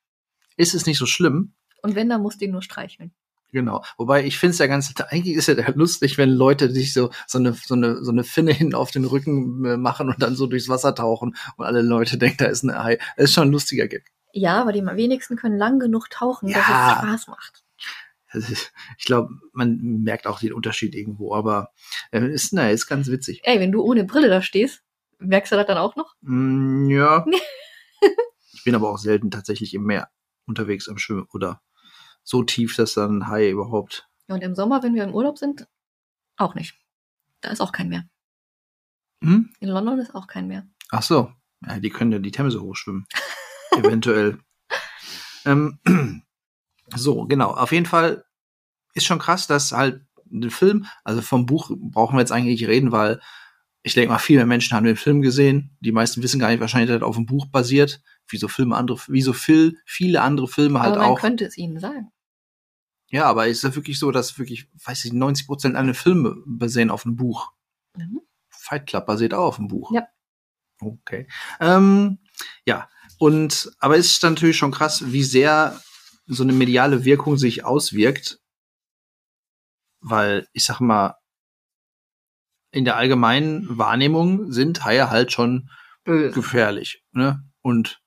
ist es nicht so schlimm. Und wenn, dann musst du ihn nur streicheln. Genau. Wobei ich finde es ja ganz, eigentlich ist ja der lustig, wenn Leute sich so, so eine, so eine, so eine Finne hinten auf den Rücken äh, machen und dann so durchs Wasser tauchen und alle Leute denken, da ist ein Hai. Das ist schon ein lustiger Gag. Ja, aber die wenigsten können lang genug tauchen, dass Ja. es Spaß macht. Ist, ich glaube, man merkt auch den Unterschied irgendwo, aber äh, ist, naja, ist ganz witzig. Ey, wenn du ohne Brille da stehst, merkst du das dann auch noch? Mm, ja. ich bin aber auch selten tatsächlich im Meer unterwegs am Schwimmen oder so tief, dass dann ein Hai überhaupt. Ja, und im Sommer, wenn wir im Urlaub sind, auch nicht. Da ist auch kein Meer. Hm? In London ist auch kein Meer. Ach so. Ja, die können ja die Themse hochschwimmen. Eventuell. ähm, so, genau. Auf jeden Fall ist schon krass, dass halt ein Film, also vom Buch brauchen wir jetzt eigentlich nicht reden, weil ich denke mal, viele Menschen haben den Film gesehen. Die meisten wissen gar nicht wahrscheinlich, dass er auf dem Buch basiert. Wie so Filme andere, wie so viel, viele andere Filme halt aber man auch. könnte es ihnen sagen. Ja, aber ist ja wirklich so, dass wirklich, weiß ich, 90 Prozent aller Filme basieren auf einem Buch. Mhm. Fight Club basiert auch auf einem Buch. Ja. Okay. Ähm, ja, und aber es ist dann natürlich schon krass, wie sehr so eine mediale Wirkung sich auswirkt, weil ich sag mal, in der allgemeinen Wahrnehmung sind Haie halt schon Böse. gefährlich. Ne? Und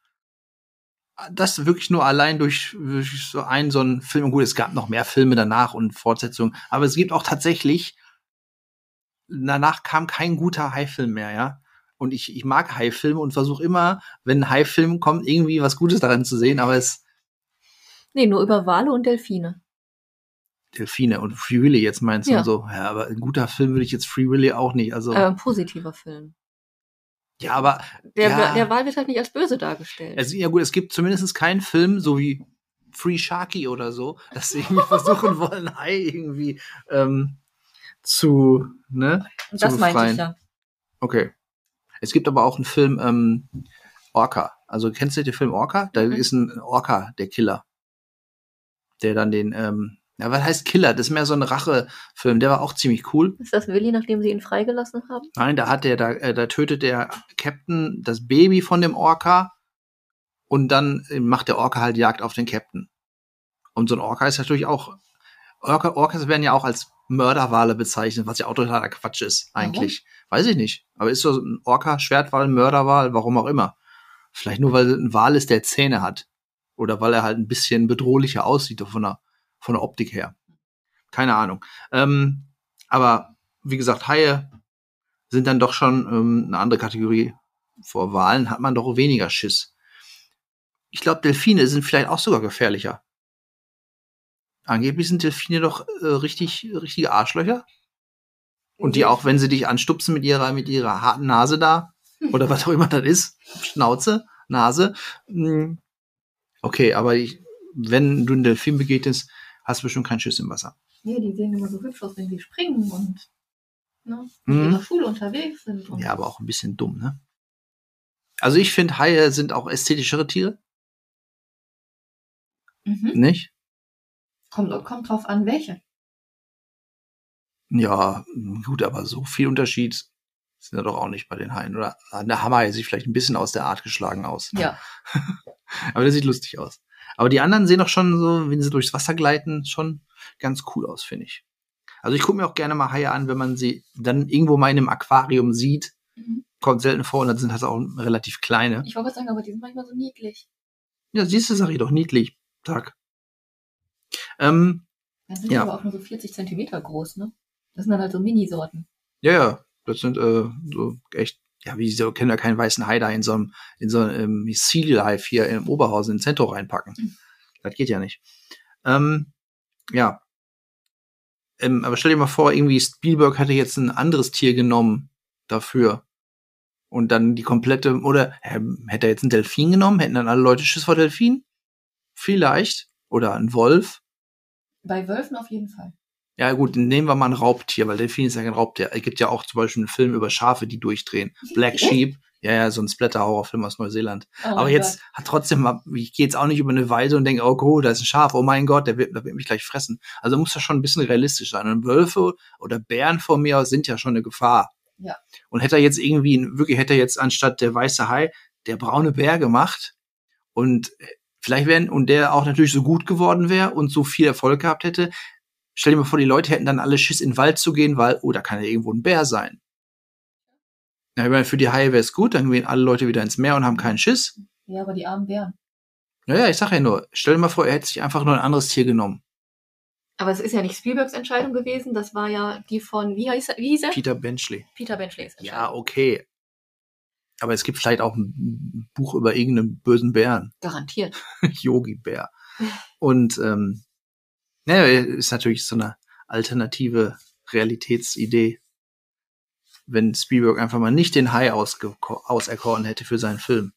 das wirklich nur allein durch, durch so einen so einen Film. Und gut, es gab noch mehr Filme danach und Fortsetzungen, aber es gibt auch tatsächlich, danach kam kein guter Hai-Film mehr, ja. Und ich, ich mag Hai-Filme und versuche immer, wenn ein Hai-Film kommt, irgendwie was Gutes daran zu sehen, aber es Nee, nur über Wale und Delfine. Delfine und Free Willy jetzt meinst du Ja. und so. Ja, aber ein guter Film würde ich jetzt Free Willy auch nicht. Also, Aber ein positiver Film. Ja, aber Der, Ja. der Wal wird halt nicht als böse dargestellt. Also, ja gut, es gibt zumindest keinen Film, so wie Free Sharky oder so, dass sie irgendwie versuchen wollen, Hai irgendwie ähm, zu, ne? Und zu das meinte ich ja. Okay. Es gibt aber auch einen Film, ähm, Orca. Also kennst du den Film Orca? Da Mhm. ist ein Orca, der Killer. Der dann den, ähm, ja, was heißt Killer? Das ist mehr so ein Rachefilm. Der war auch ziemlich cool. Ist das Willi, nachdem sie ihn freigelassen haben? Nein, da hat der, da, äh, da tötet der Captain das Baby von dem Orca und dann äh, macht der Orca halt Jagd auf den Captain. Und so ein Orca ist natürlich auch, Orca, Orcas werden ja auch als Mörderwale bezeichnet, was ja auch totaler Quatsch ist, eigentlich. Weiß ich nicht. Aber ist so ein Orca, Schwertwal, Mörderwal, warum auch immer. Vielleicht nur, weil ein Wal ist, der Zähne hat. Oder weil er halt ein bisschen bedrohlicher aussieht von der, von der Optik her. Keine Ahnung. Ähm, aber wie gesagt, Haie sind dann doch schon ähm, eine andere Kategorie. Vor Walen hat man doch weniger Schiss. Ich glaube, Delfine sind vielleicht auch sogar gefährlicher. Angeblich sind Delfine doch äh, richtig, richtige Arschlöcher. Und die auch, wenn sie dich anstupsen mit ihrer, mit ihrer harten Nase da, oder was auch immer das ist, Schnauze, Nase. mh, Okay, aber ich, wenn du einen Delfin begegnest, hast du bestimmt keinen Schiss im Wasser. Nee, die sehen immer so hübsch aus, wenn sie springen und ne, Mhm. mit ihrer Schule unterwegs sind. Ja, aber auch ein bisschen dumm, ne? Also ich finde, Haie sind auch ästhetischere Tiere, mhm. nicht? kommt, kommt drauf an, welche. Ja, gut, aber so viel Unterschied sind da doch auch nicht bei den Haien, oder? Der Hammer sieht vielleicht ein bisschen aus der Art geschlagen aus. Ja. Aber der sieht lustig aus. Aber die anderen sehen doch schon so, wenn sie durchs Wasser gleiten, schon ganz cool aus, finde ich. Also ich gucke mir auch gerne mal Haie an, wenn man sie dann irgendwo mal in einem Aquarium sieht. Mhm. Kommt selten vor und dann sind das auch relativ kleine. Ich wollte sagen, aber die sind manchmal so niedlich. Ja, siehst du, sag ich doch, niedlich. Tag. Ähm, Dann sind Ja. aber auch nur so 40 Zentimeter groß, ne? Das sind dann halt so Minisorten. ja, ja, das sind äh, so echt, ja, wie so können ja keinen weißen Hai da in so einem, in so einem Sea Life hier im Oberhausen in Zentrum reinpacken. Mhm. Das geht ja nicht. Ähm, ja. Ähm, aber stell dir mal vor, irgendwie Spielberg hätte jetzt ein anderes Tier genommen dafür. Und dann die komplette, oder ähm, hätte er jetzt einen Delfin genommen? Hätten dann alle Leute Schiss vor Delfin? Vielleicht. Oder ein Wolf. Bei Wölfen auf jeden Fall. Ja gut, nehmen wir mal ein Raubtier, weil Delfin ist ja kein Raubtier. Es gibt ja auch zum Beispiel einen Film über Schafe, die durchdrehen. Black? Sheep. Ja, ja, so ein Splatter-Horrorfilm aus Neuseeland. Oh Aber jetzt hat trotzdem mal, ich gehe jetzt auch nicht über eine Weide und denke, oh cool, da ist ein Schaf, oh mein Gott, der wird, der wird mich gleich fressen. Also muss das schon ein bisschen realistisch sein. Und Wölfe oder Bären von mir sind ja schon eine Gefahr. Ja. Und hätte er jetzt irgendwie, wirklich hätte er jetzt anstatt der weiße Hai der braune Bär gemacht und äh, vielleicht wären, und der auch natürlich so gut geworden wäre und so viel Erfolg gehabt hätte, stell dir mal vor, die Leute hätten dann alle Schiss in den Wald zu gehen, weil, oh, da kann ja irgendwo ein Bär sein. Ja, ich meine, für die Haie wäre es gut, dann gehen alle Leute wieder ins Meer und haben keinen Schiss. Ja, aber die armen Bären. Naja, ich sag ja nur, stell dir mal vor, er hätte sich einfach nur ein anderes Tier genommen. Aber es ist ja nicht Spielbergs Entscheidung gewesen, das war ja die von, wie er? Wie hieß er? Peter Benchley. Peter Benchleys Ja, Entscheidung. okay. Aber es gibt vielleicht auch ein Buch über irgendeinen bösen Bären. Garantiert. Yogi-Bär. Und ähm, naja, ist natürlich so eine alternative Realitätsidee, wenn Spielberg einfach mal nicht den Hai ausge- auserkoren hätte für seinen Film.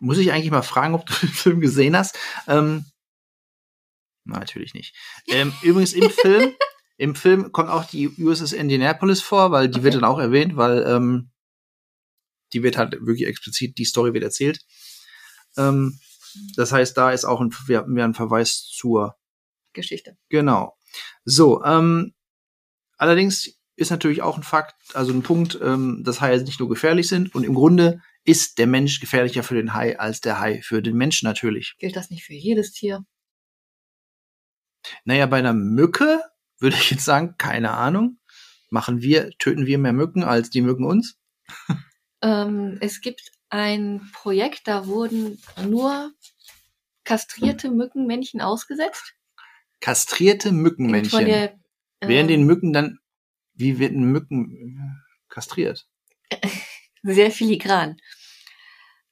Muss ich eigentlich mal fragen, ob du den Film gesehen hast? Ähm, na, natürlich nicht. Ähm, übrigens im Film, im Film kommt auch die USS Indianapolis vor, weil die wird Okay. dann auch erwähnt, weil ähm, die wird halt wirklich explizit, die Story wird erzählt. Ähm, das heißt, da ist auch ein, wir hatten einen Verweis zur, Geschichte. genau. So, ähm, allerdings ist natürlich auch ein Fakt, also ein Punkt, ähm, dass Haie nicht nur gefährlich sind und im Grunde ist der Mensch gefährlicher für den Hai als der Hai für den Menschen natürlich. Gilt das nicht für jedes Tier? Naja, bei einer Mücke würde ich jetzt sagen, keine Ahnung. Machen wir, töten wir mehr Mücken als die Mücken uns? Ähm, es gibt ein Projekt, da wurden nur kastrierte Mückenmännchen ausgesetzt. Kastrierte Mückenmännchen. der, äh, Werden den Mücken dann, wie wird ein Mücken äh, kastriert? sehr filigran.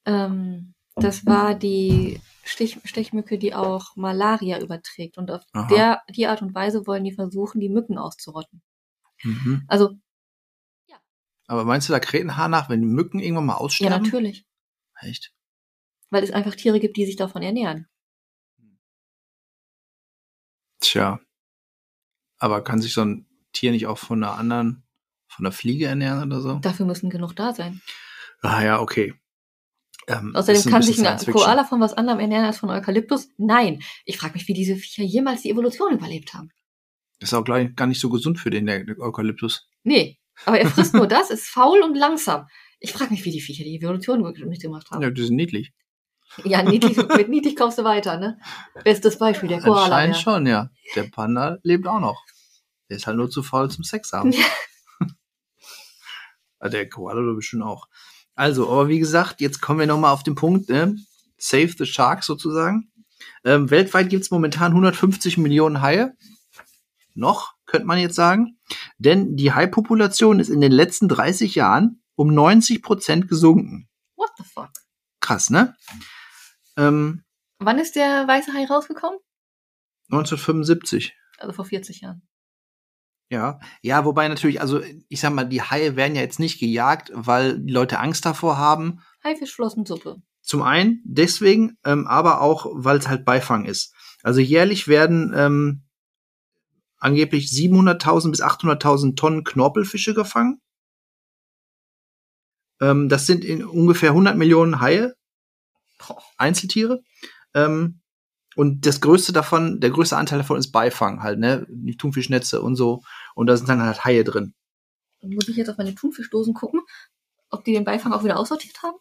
Ähm, das war die Stich, Stechmücke, die auch Malaria überträgt. Und auf Aha. der, die Art und Weise wollen die versuchen, die Mücken auszurotten. Mhm. Also, Aber meinst du, da kräht ein Haar nach, wenn die Mücken irgendwann mal ja, aussterben? natürlich. Echt? Weil es einfach Tiere gibt, die sich davon ernähren. Tja. Aber kann sich so ein Tier nicht auch von einer anderen, von einer Fliege ernähren oder so? Dafür müssen genug da sein. Ah ja, okay. Ähm, Außerdem ein kann bisschen sich ein. Koala von was anderem ernähren als von Eukalyptus? Nein. Ich frage mich, wie diese Viecher jemals die Evolution überlebt haben. Das ist auch gleich gar nicht so gesund für den, der Eukalyptus. Nee. Aber er frisst nur das, ist faul und langsam. Ich frage mich, wie die Viecher die Evolution wirklich mitgemacht haben. Ja, die sind niedlich. Ja, niedlich, mit niedlich kommst du weiter, ne? Bestes Beispiel, der Koala. Anscheinend Ja. schon, ja. Der Panda lebt auch noch. Der ist halt nur zu faul zum Sex haben. Ja. Ah, der Koala doch bestimmt auch. Also, aber wie gesagt, jetzt kommen wir nochmal auf den Punkt, ne? Save the Sharks sozusagen. Ähm, weltweit gibt's momentan 150 Millionen Haie. Noch, könnte man jetzt sagen. Denn die Haipopulation ist in den letzten 30 Jahren um 90 Prozent gesunken. What the fuck? Krass, ne? Ähm, Wann ist der weiße Hai rausgekommen? 1975. Also vor 40 Jahren. Ja, ja, wobei natürlich, also ich sag mal, die Haie werden ja jetzt nicht gejagt, weil die Leute Angst davor haben. Haifischflossensuppe. Zum einen deswegen, ähm, aber auch, weil es halt Beifang ist. Also jährlich werden ähm, angeblich 700.000 bis 800.000 Tonnen Knorpelfische gefangen. Ähm, das sind in ungefähr 100 Millionen Haie. Einzeltiere. Ähm, und das größte davon, der größte Anteil davon ist Beifang halt, ne? Die Thunfischnetze und so. Und da sind dann halt Haie drin. Muss ich jetzt auf meine Thunfischdosen gucken, ob die den Beifang auch wieder aussortiert haben?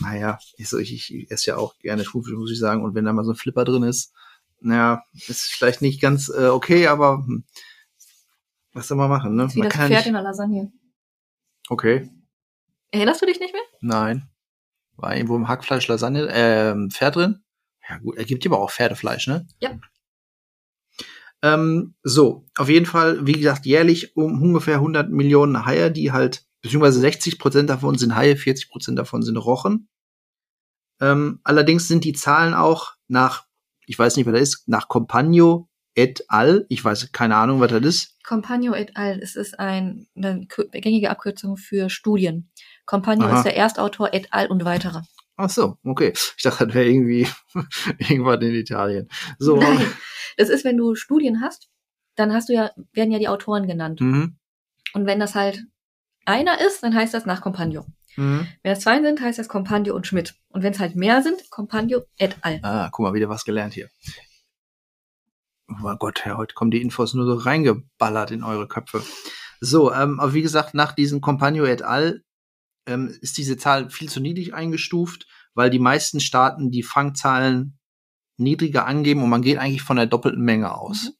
Naja, ich, so, ich, ich esse ja auch gerne Thunfisch, muss ich sagen. Und wenn da mal so ein Flipper drin ist, naja, ist vielleicht nicht ganz äh, okay, aber hm, was soll man machen, ne? Das ist wie Man das Pferd nicht, in der Lasagne. okay, Erinnerst du dich nicht mehr? nein. War irgendwo im Hackfleisch Lasagne, ähm, Pferd drin? Ja gut, er gibt aber auch Pferdefleisch, ne? Ja. Ähm, so, auf jeden Fall, wie gesagt, jährlich um ungefähr 100 Millionen Haie, die halt, beziehungsweise 60 Prozent davon sind Haie, 40 Prozent davon sind Rochen. Ähm, allerdings sind die Zahlen auch nach, ich weiß nicht, wer das ist, nach Compagno et al. Ich weiß keine Ahnung, was das ist. Compagno et al. Es ist ein, eine gängige Abkürzung für Studien. Compagno Aha. ist der Erstautor et al. und weitere. Ach so, okay. Ich dachte, das wäre irgendwie irgendwas in Italien. So. Nein, das ist, wenn du Studien hast, dann hast du ja, werden ja die Autoren genannt. Mhm. Und wenn das halt einer ist, dann heißt das nach Compagno. Mhm. Wenn es zwei sind, heißt das Compagno und Schmidt. Und wenn es halt mehr sind, Compagno et al. Ah, guck mal, wieder was gelernt hier. Oh mein Gott, ja, heute kommen die Infos nur so reingeballert in eure Köpfe. So, ähm, aber wie gesagt, nach diesem Compagno et al. Ähm, ist diese Zahl viel zu niedrig eingestuft, weil die meisten Staaten die Fangzahlen niedriger angeben und man geht eigentlich von der doppelten Menge aus.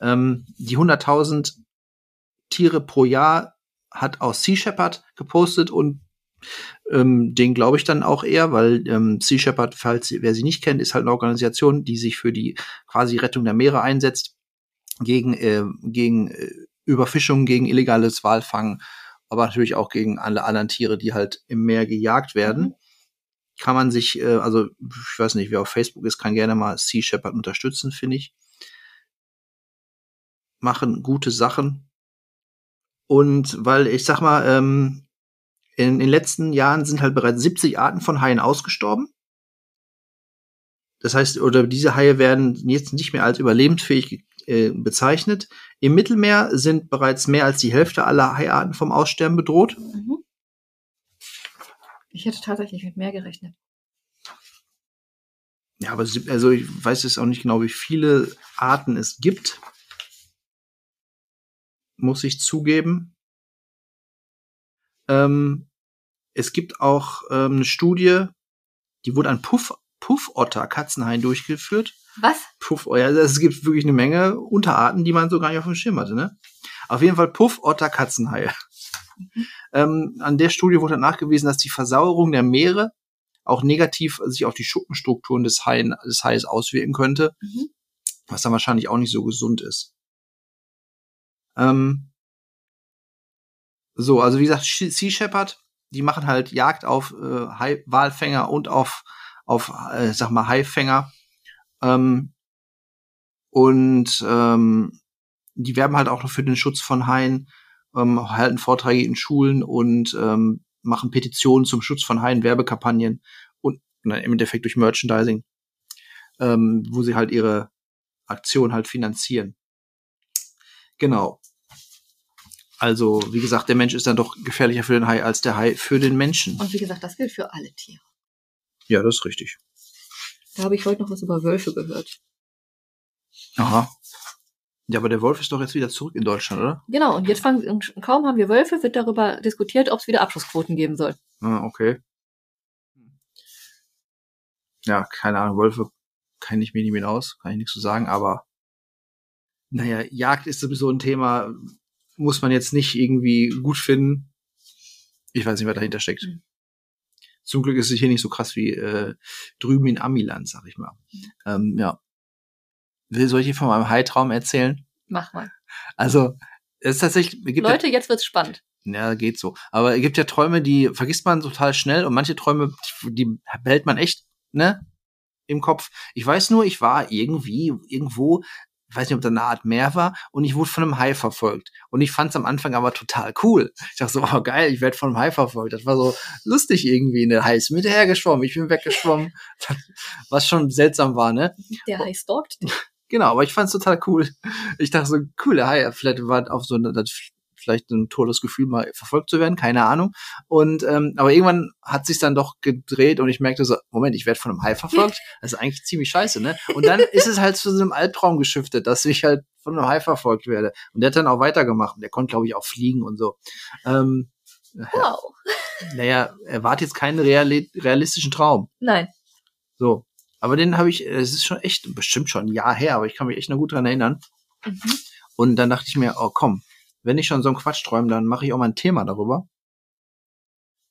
Ähm, die 100.000 Tiere pro Jahr hat auch Sea Shepherd gepostet und ähm, den glaube ich dann auch eher, weil ähm, Sea Shepherd, falls wer sie nicht kennt, ist halt eine Organisation, die sich für die quasi Rettung der Meere einsetzt, gegen, äh, gegen äh, Überfischung, gegen illegales Walfangen, aber natürlich auch gegen alle anderen Tiere, die halt im Meer gejagt werden. Mhm. Kann man sich, äh, also ich weiß nicht, wer auf Facebook ist, kann gerne mal Sea Shepherd unterstützen, finde ich. Machen gute Sachen. Und weil ich sag mal, ähm, in den letzten Jahren sind halt bereits 70 Arten von Haien ausgestorben. Das heißt, oder diese Haie werden jetzt nicht mehr als überlebensfähig äh, bezeichnet. Im Mittelmeer sind bereits mehr als die Hälfte aller Haiarten vom Aussterben bedroht. Mhm. Ich hätte tatsächlich mit mehr gerechnet. Ja, aber also ich weiß jetzt auch nicht genau, wie viele Arten es gibt. Muss ich zugeben. Ähm, es gibt auch ähm, eine Studie, die wurde an Puff, Puffotter Katzenhaien durchgeführt. Was? Puff, oh ja, es gibt wirklich eine Menge Unterarten, die man so gar nicht auf dem Schirm hatte, ne? Auf jeden Fall Puffotter Katzenhaie. Ähm, an der Studie wurde nachgewiesen, dass die Versauerung der Meere auch negativ sich auf die Schuppenstrukturen des, Haien, des Hais auswirken könnte, Mhm. was dann wahrscheinlich auch nicht so gesund ist. Ähm, so, also wie gesagt, Sea Shepherd, die machen halt Jagd auf äh, Hai Walfänger und auf, auf äh, sag mal, Haifänger. Ähm, und ähm, die werben halt auch noch für den Schutz von Haien, ähm, halten Vorträge in Schulen und ähm, machen Petitionen zum Schutz von Haien, Werbekampagnen und na, im Endeffekt durch Merchandising, ähm, wo sie halt ihre Aktion halt finanzieren. Genau. Also, wie gesagt, der Mensch ist dann doch gefährlicher für den Hai als der Hai für den Menschen. Und wie gesagt, das gilt für alle Tiere. Ja, das ist richtig. Da habe ich heute noch was über Wölfe gehört. Aha. Ja, aber der Wolf ist doch jetzt wieder zurück in Deutschland, oder? Genau, und jetzt fangen, und kaum haben wir Wölfe, wird darüber diskutiert, ob es wieder Abschussquoten geben soll. Ah, okay. Ja, keine Ahnung, Wölfe kann ich mir nicht mehr aus, kann ich nichts zu sagen, aber naja, Jagd ist sowieso ein Thema, muss man jetzt nicht irgendwie gut finden. Ich weiß nicht, was dahinter steckt. Mhm. Zum Glück ist es hier nicht so krass wie äh, drüben in Amiland, sag ich mal. Ähm, ja. Will soll ich hier von meinem Haitraum erzählen? Mach mal. Also, es ist tatsächlich, gibt ja, Leute, jetzt wird's spannend. ja, geht so. Aber es gibt ja Träume, die vergisst man total schnell und manche Träume, die behält man echt, ne, im Kopf. Ich weiß nur, ich war irgendwie, irgendwo, ich weiß nicht, ob da eine Art Meer war und ich wurde von einem Hai verfolgt. Und ich fand es am Anfang aber total cool. Ich dachte so, oh geil, ich werde von einem Hai verfolgt. Das war so lustig irgendwie. Der Hai ist mit hergeschwommen, ich bin weggeschwommen. Was schon seltsam war, ne? Der Hai stalkt dich. Genau, aber ich fand's total cool. Ich dachte so, cool, der Hai, vielleicht war auf so das, vielleicht ein tolles Gefühl, mal verfolgt zu werden, keine Ahnung. Und ähm, aber irgendwann hat sich dann doch gedreht und ich merkte so, Moment, ich werde von einem Hai verfolgt. Das ist eigentlich ziemlich scheiße, ne? Und dann ist es halt zu so einem Albtraum geschiftet, dass ich halt von einem Hai verfolgt werde. Und der hat dann auch weitergemacht. Der konnte, glaube ich, auch fliegen und so. Ähm, Wow. naja, er war jetzt keinen reali realistischen Traum. Nein. So. Aber den habe ich, es ist schon echt, bestimmt schon ein Jahr her, aber ich kann mich echt noch gut dran erinnern. Mhm. Und dann dachte ich mir, oh komm, wenn ich schon so einen Quatsch träume, dann mache ich auch mal ein Thema darüber.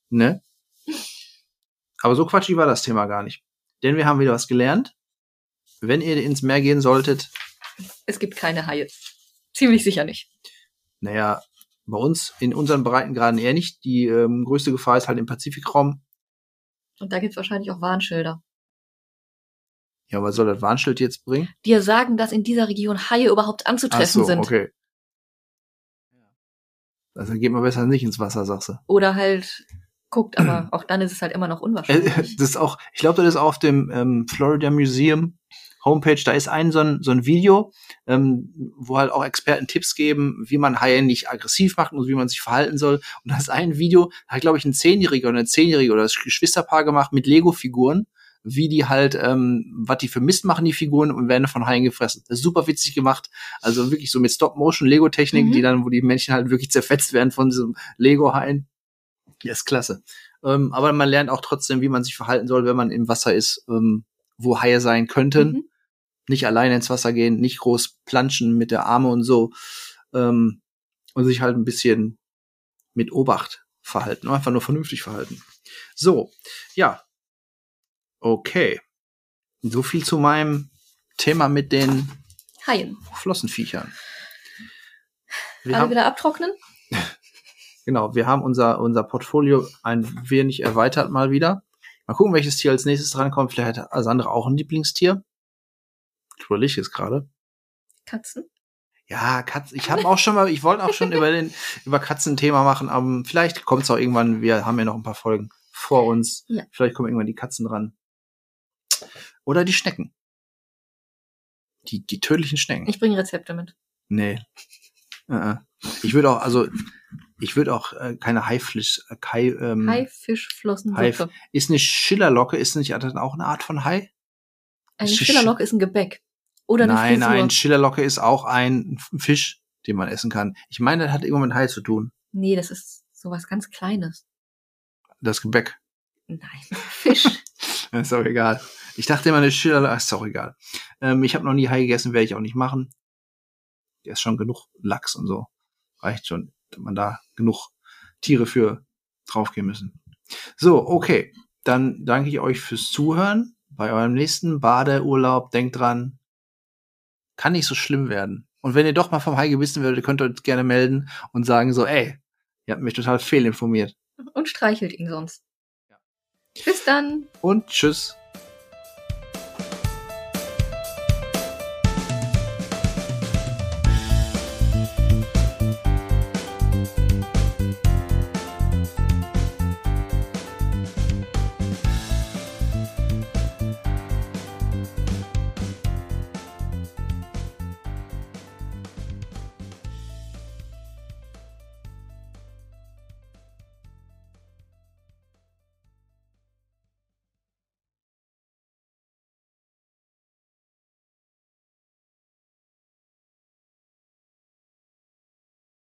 Ne? Aber so quatschig war das Thema gar nicht. Denn wir haben wieder was gelernt. Wenn ihr ins Meer gehen solltet, Es gibt keine Haie. Ziemlich sicher nicht. naja, bei uns in unseren Breitengraden eher nicht. Die ähm, größte Gefahr ist halt im Pazifikraum. Und da gibt's wahrscheinlich auch Warnschilder. Ja, was soll das Warnschild jetzt bringen? Die ja sagen, dass in dieser Region Haie überhaupt anzutreffen Ach so, sind. okay. Also geht man besser nicht ins Wasser, sagst du. Oder halt guckt, aber auch dann ist es halt immer noch Äh, unwahrscheinlich. Das ist auch, ich glaube, das ist auf dem ähm, Florida Museum Homepage, da ist ein so ein, so ein Video, ähm, wo halt auch Experten Tipps geben, wie man Haie nicht aggressiv macht und wie man sich verhalten soll. Und da ist ein Video, da hat, glaube ich, ein Zehnjähriger oder eine Zehnjährige oder das Geschwisterpaar gemacht mit Lego-Figuren, wie die halt, ähm, was die für Mist machen, die Figuren, und werden von Haien gefressen. Das ist super witzig gemacht. Also wirklich so mit Stop-Motion-Lego-Technik, Mhm. die dann, wo die Männchen halt wirklich zerfetzt werden von diesem Lego-Haien. Ja, ist klasse. Ähm, aber man lernt auch trotzdem, wie man sich verhalten soll, wenn man im Wasser ist, ähm, wo Haie sein könnten. Mhm. Nicht alleine ins Wasser gehen, nicht groß planschen mit der Arme und so. Ähm, und sich halt ein bisschen mit Obacht verhalten. Einfach nur vernünftig verhalten. So, ja. Okay. So viel zu meinem Thema mit den Haien. Flossenviechern. Wir Alle haben, wieder abtrocknen? genau, wir haben unser, unser Portfolio ein wenig erweitert mal wieder. Mal gucken, welches Tier als nächstes drankommt. Vielleicht hat Sandra auch ein Lieblingstier. Ich überlege es gerade. Katzen? Ja, Katzen. Ich habe auch schon mal, ich wollte auch schon über den über Katzen ein Thema machen, aber vielleicht kommt es auch irgendwann. Wir haben ja noch ein paar Folgen vor uns. Ja. Vielleicht kommen irgendwann die Katzen dran. Oder die Schnecken. Die, die tödlichen Schnecken. Ich bringe Rezepte mit. nee. Äh, äh. Ich würde auch, also ich würde auch äh, keine Haifisch, äh, Kai, ähm, Haifischflossensuppe. Haif- ist eine Schillerlocke, ist nicht das auch eine Art von Hai? Eine Sch- Schillerlocke ist ein Gebäck. Oder eine nein, Frisur. nein, Schillerlocke ist auch ein Fisch, den man essen kann. Ich meine, das hat irgendwas mit Hai zu tun. Nee, das ist sowas ganz Kleines. Das Gebäck. Nein, Fisch. Ist auch egal. Ich dachte immer, eine Schillerlocke, ist auch egal. Ähm, ich habe noch nie Hai gegessen, werde ich auch nicht machen. Der ist schon genug Lachs und so. Reicht schon, dass man da genug Tiere für draufgehen müssen. So, okay. Dann danke ich euch fürs Zuhören. Bei eurem nächsten Badeurlaub, denkt dran, kann nicht so schlimm werden. Und wenn ihr doch mal vom Hai gebissen werdet, könnt ihr uns gerne melden und sagen so, ey, ihr habt mich total fehlinformiert. Und streichelt ihn sonst. Bis dann. Und tschüss.